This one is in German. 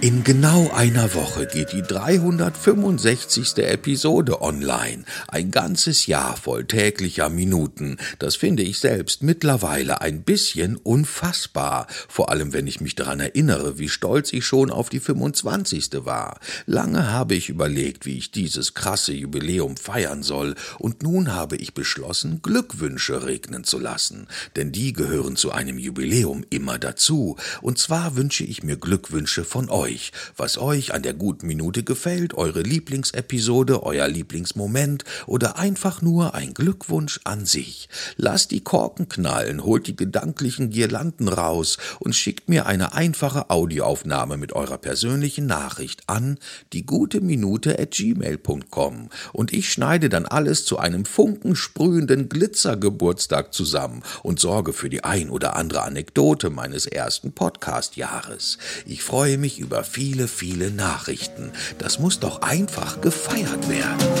In genau einer Woche geht die 365. Episode online. Ein ganzes Jahr voll täglicher Minuten. Das finde ich selbst mittlerweile ein bisschen unfassbar. Vor allem, wenn ich mich daran erinnere, wie stolz ich schon auf die 25. war. Lange habe ich überlegt, wie ich dieses krasse Jubiläum feiern soll. Und nun habe ich beschlossen, Glückwünsche regnen zu lassen. Denn die gehören zu einem Jubiläum immer dazu. Und zwar wünsche ich mir Glückwünsche von euch euch, was euch an der guten Minute gefällt, eure Lieblingsepisode, euer Lieblingsmoment oder einfach nur ein Glückwunsch an sich. Lasst die Korken knallen, holt die gedanklichen Girlanden raus und schickt mir eine einfache Audioaufnahme mit eurer persönlichen Nachricht an die gute Minute at gmail.com und ich schneide dann alles zu einem funkensprühenden Glitzergeburtstag zusammen und sorge für die ein oder andere Anekdote meines ersten Podcast-Jahres. Ich freue mich über über viele, viele Nachrichten. Das muss doch einfach gefeiert werden.